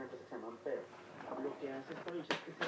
lo una cosa que se llama Ampere. Lo que hace esta bicha es que se